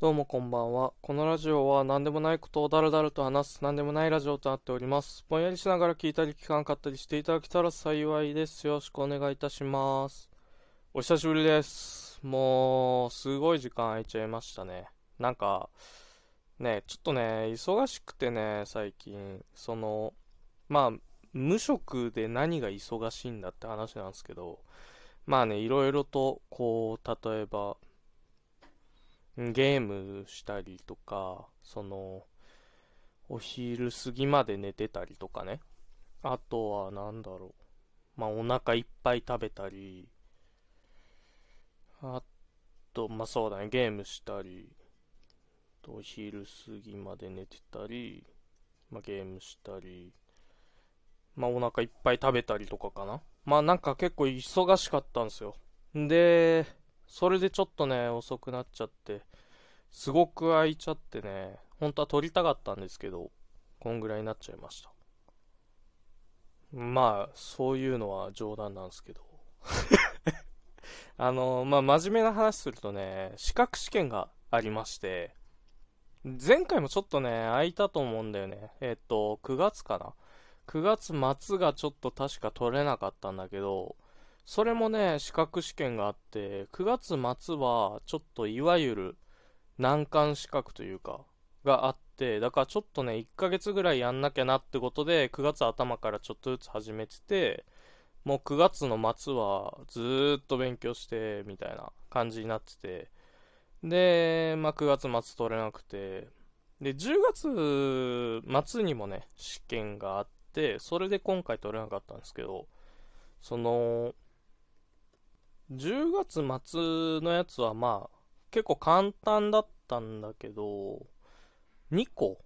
どうもこんばんは。このラジオは何でもないことをだらだらと話す何でもないラジオとなっております。ぼんやりしながら聞いたり聞かなかったりしていただけたら幸いです。よろしくお願いいたします。お久しぶりです。もう、すごい時間空いちゃいましたね。なんか、ね、ちょっとね、忙しくてね、最近、その、まあ、無職で何が忙しいんだって話なんですけど、まあね、いろいろと、こう、例えば、ゲームしたりとか、その、お昼過ぎまで寝てたりとかね。あとは、なんだろう。まあ、お腹いっぱい食べたり、あと、まあそうだね、ゲームしたり、お昼過ぎまで寝てたり、まあゲームしたり、まあお腹いっぱい食べたりとかかな。まあなんか結構忙しかったんですよ。で、それでちょっとね、遅くなっちゃって、すごく空いちゃってね、本当は撮りたかったんですけど、こんぐらいになっちゃいました。まあ、そういうのは冗談なんですけど。あの、まあ、真面目な話するとね、資格試験がありまして、前回もちょっとね、空いたと思うんだよね。えっと、9月かな。9月末がちょっと確か取れなかったんだけど、それもね、資格試験があって、9月末はちょっといわゆる難関資格というか、があって、だからちょっとね、1ヶ月ぐらいやんなきゃなってことで、9月頭からちょっとずつ始めてて、もう9月の末はずーっと勉強して、みたいな感じになってて、で、まあ9月末取れなくて、で、10月末にもね、試験があって、それで今回取れなかったんですけど、その、10月末のやつはまあ、結構簡単だったんだけど、2個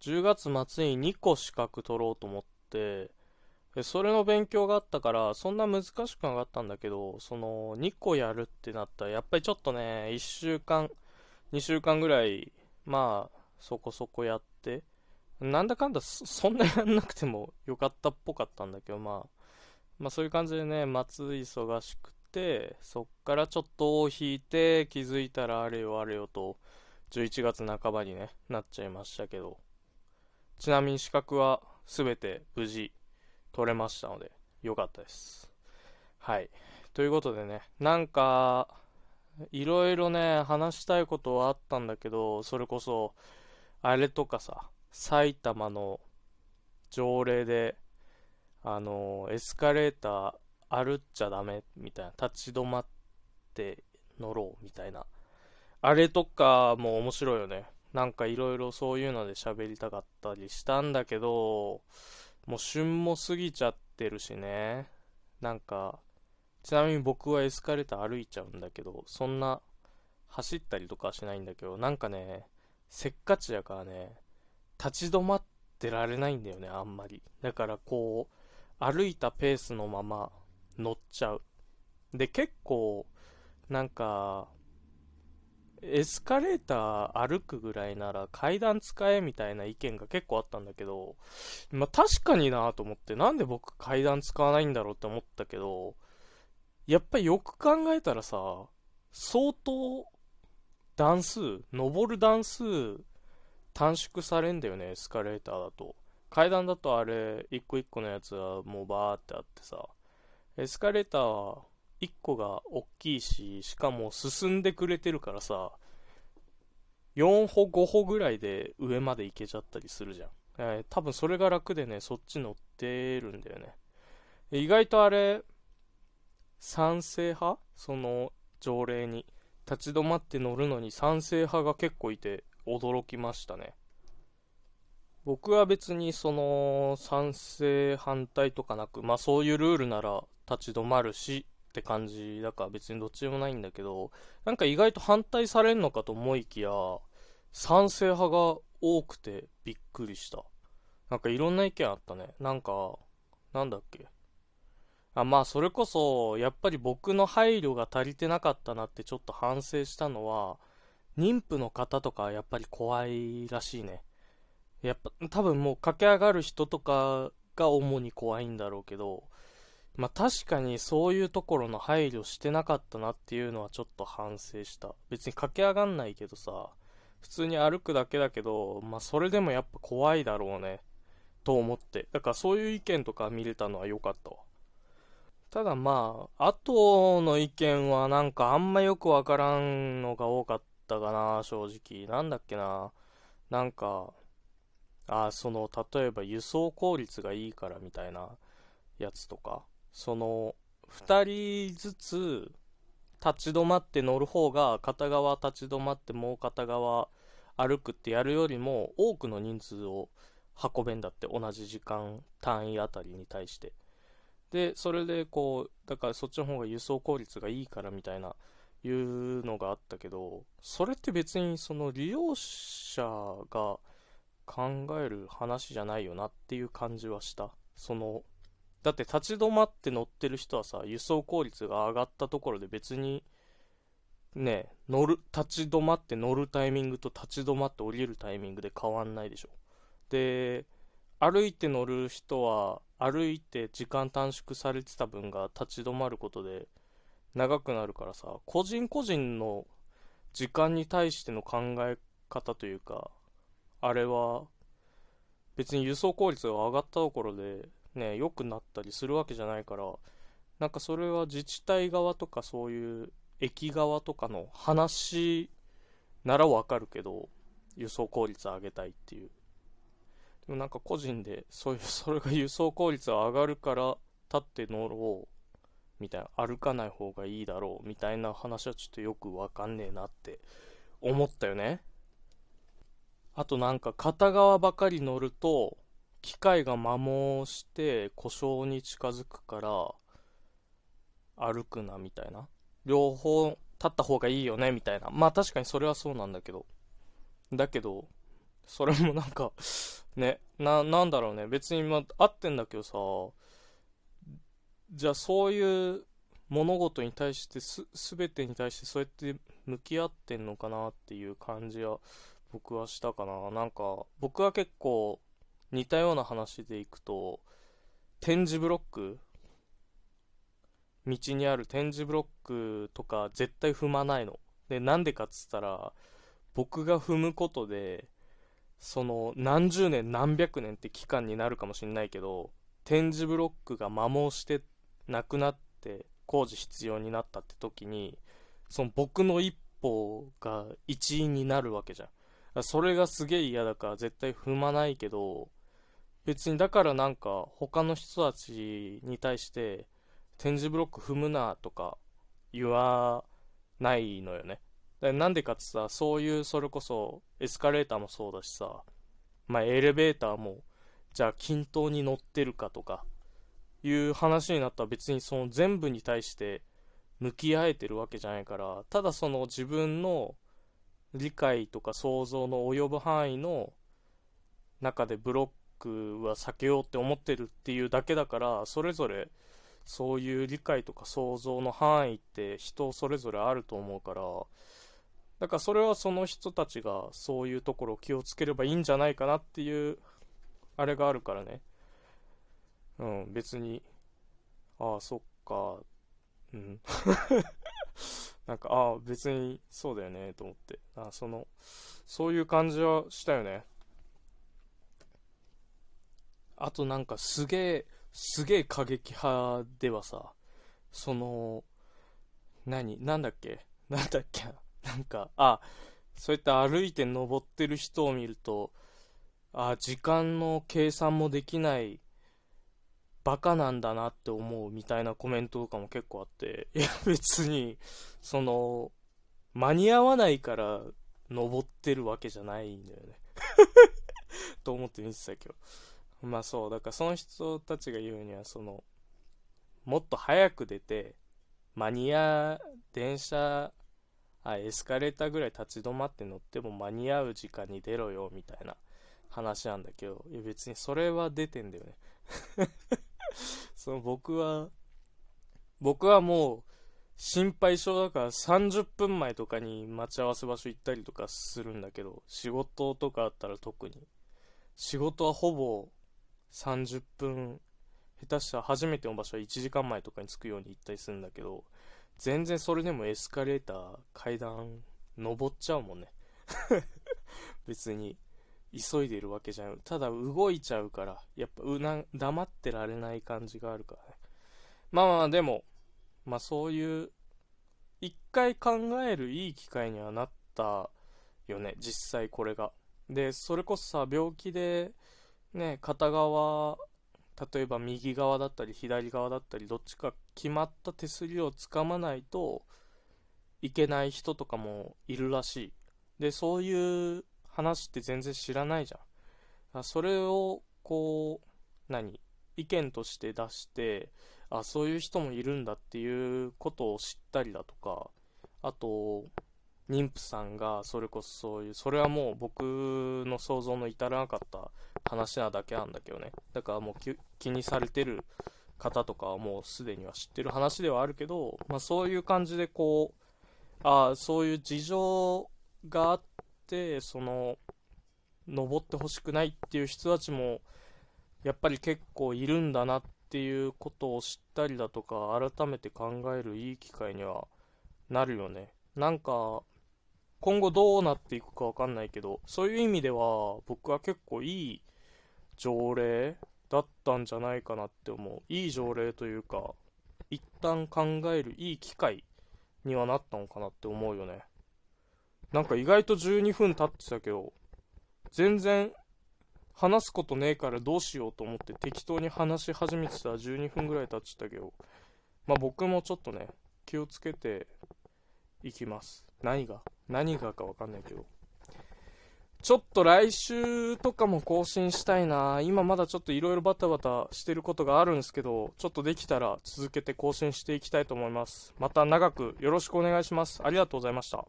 ?10 月末に2個資格取ろうと思って、でそれの勉強があったから、そんな難しくなかったんだけど、その、2個やるってなったら、やっぱりちょっとね、1週間、2週間ぐらい、まあ、そこそこやって、なんだかんだそんなやんなくてもよかったっぽかったんだけど、まあ、まあそういう感じでね、末忙しく、そっからちょっとを引いて、気づいたらあれよあれよと、11月半ばにね、なっちゃいましたけど、ちなみに資格は全て無事取れましたので、よかったです。はい。ということでね、なんか、いろいろね、話したいことはあったんだけど、それこそ、あれとかさ、埼玉の条例で、あの、エスカレーター歩っちゃダメみたいな、立ち止まって乗ろうみたいな。あれとかも面白いよね。なんかいろいろそういうので喋りたかったりしたんだけど、もう旬も過ぎちゃってるしね。なんか、ちなみに僕はエスカレーター歩いちゃうんだけど、そんな走ったりとかはしないんだけど、なんかね、せっかちやからね、立ち止まってられないんだよね、あんまり。だからこう、歩いたペースのまま乗っちゃう。で、結構、なんか、エスカレーター歩くぐらいなら階段使えみたいな意見が結構あったんだけど、まあ確かになと思って、なんで僕階段使わないんだろうって思ったけど、やっぱりよく考えたらさ、相当段数、登る段数短縮されんだよね、エスカレーターだと。階段だとあれ、一個一個のやつはもうバーってあってさ、エスカレーターは1個が大きいし、しかも進んでくれてるからさ、4歩5歩ぐらいで上まで行けちゃったりするじゃん。えー多分それが楽でね、そっち乗ってるんだよね。意外とあれ、賛成派？その条例に。立ち止まって乗るのに賛成派が結構いて驚きましたね。僕は別にその賛成反対とかなく、まあそういうルールなら立ち止まるしって感じだから別にどっちでもないんだけど、なんか意外と反対されんのかと思いきや、賛成派が多くてびっくりした。なんかいろんな意見あったね。なんか、なんだっけ。あ、まあそれこそ、やっぱり僕の配慮が足りてなかったなってちょっと反省したのは、妊婦の方とかやっぱり怖いらしいね。やっぱ多分もう駆け上がる人とかが主に怖いんだろうけど、まあ確かにそういうところの配慮してなかったなっていうのはちょっと反省した。別に駆け上がんないけどさ普通に歩くだけだけどまあそれでもやっぱ怖いだろうね。と思って。だからそういう意見とか見れたのは良かったわ。ただまあ後の意見はなんかあんまよくわからんのが多かったかな正直。なんだっけな。なんかあその例えば輸送効率がいいからみたいなやつとかその2人ずつ立ち止まって乗る方が片側立ち止まってもう片側歩くってやるよりも多くの人数を運べんだって同じ時間単位あたりに対して。でそれでこうだからそっちの方が輸送効率がいいからみたいないうのがあったけどそれって別にその利用者が考える話じゃないよなっていう感じはした。そのだって立ち止まって乗ってる人はさ輸送効率が上がったところで別にね乗る立ち止まって乗るタイミングと立ち止まって降りるタイミングで変わんないでしょ。で歩いて乗る人は歩いて時間短縮されてた分が立ち止まることで長くなるからさ個人個人の時間に対しての考え方というかあれは別に輸送効率が上がったところでね良くなったりするわけじゃないからなんかそれは自治体側とかそういう駅側とかの話ならわかるけど輸送効率上げたいっていう。でもなんか個人でそういう それが輸送効率が上がるから立って乗ろうみたいな歩かない方がいいだろうみたいな話はちょっとよくわかんねえなって思ったよね。あとなんか片側ばかり乗ると機械が摩耗して故障に近づくから歩くなみたいな。両方立った方がいいよねみたいな。まあ確かにそれはそうなんだけど。だけどそれもなんか ねななんだろうね。別にま合ってんだけどさじゃあそういう物事に対してす全てに対してそうやって向き合ってんのかなっていう感じは僕はしたかな。なんか僕は結構似たような話でいくと点字ブロック道にある点字ブロックとか絶対踏まないの。でなんでかっつったら僕が踏むことでその何十年何百年って期間になるかもしんないけど点字ブロックが摩耗してなくなって工事必要になったって時にその僕の一歩が一員になるわけじゃん。それがすげえ嫌だから絶対踏まないけど別にだからなんか他の人たちに対して点字ブロック踏むなとか言わないのよね。なんでかってさそういうそれこそエスカレーターもそうだしさまあエレベーターもじゃあ均等に乗ってるかとかいう話になったら別にその全部に対して向き合えてるわけじゃないからただその自分の理解とか想像の及ぶ範囲の中でブロックは避けようって思ってるっていうだけだからそれぞれそういう理解とか想像の範囲って人それぞれあると思うからだからそれはその人たちがそういうところを気をつければいいんじゃないかなっていうあれがあるからね。うん別にああそっか。うん。なんかああ別にそうだよねと思って。あそのそういう感じはしたよね。あとなんかすげえ、すげえ過激派ではさ、その、何なんだっけ？なんだっけ？なんか、あ、そうやって歩いて登ってる人を見ると、あ、時間の計算もできないバカなんだなって思うみたいなコメントとかも結構あって、いや別に、その、間に合わないから登ってるわけじゃないんだよね と思って見てたけど。まあそうだからその人たちが言うにはそのもっと早く出てマニア電車あエスカレーターぐらい立ち止まって乗っても間に合う時間に出ろよみたいな話なんだけどいや別にそれは出てんだよね その僕は僕はもう心配性だから30分前とかに待ち合わせ場所行ったりとかするんだけど仕事とかあったら特に仕事はほぼ30分下手したら初めての場所は1時間前とかに着くように行ったりするんだけど、全然それでもエスカレーター、階段、登っちゃうもんね。別に、急いでるわけじゃん。ただ動いちゃうから、やっぱうな、黙ってられない感じがあるからね。まあまあ、でも、まあそういう、一回考えるいい機会にはなったよね、実際これが。で、それこそさ、病気で、ね、片側、例えば右側だったり左側だったり、どっちか決まった手すりをつかまないといけない人とかもいるらしい。で、そういう話って全然知らないじゃん。それを、こう、何？意見として出して、あ、そういう人もいるんだっていうことを知ったりだとか、あと、妊婦さんがそれこそそういう、それはもう僕の想像の至らなかった話なだけなんだけどね。だからもう気にされてる方とかはもうすでには知ってる話ではあるけど、まあそういう感じでこう、ああ、そういう事情があって、その、登ってほしくないっていう人たちも、やっぱり結構いるんだなっていうことを知ったりだとか、改めて考えるいい機会にはなるよね。なんか、今後どうなっていくかわかんないけど、そういう意味では僕は結構いい条例だったんじゃないかなって思う。いい条例というか、一旦考えるいい機会にはなったのかなって思うよね。なんか意外と12分経ってたけど、全然話すことねえからどうしようと思って適当に話し始めてたら12分ぐらい経っちゃったけど、まあ僕もちょっとね、気をつけていきます。何が何がかわかんないけど。ちょっと来週とかも更新したいな今まだちょっと色々バタバタしてることがあるんですけど、ちょっとできたら続けて更新していきたいと思います。また長くよろしくお願いします。ありがとうございました。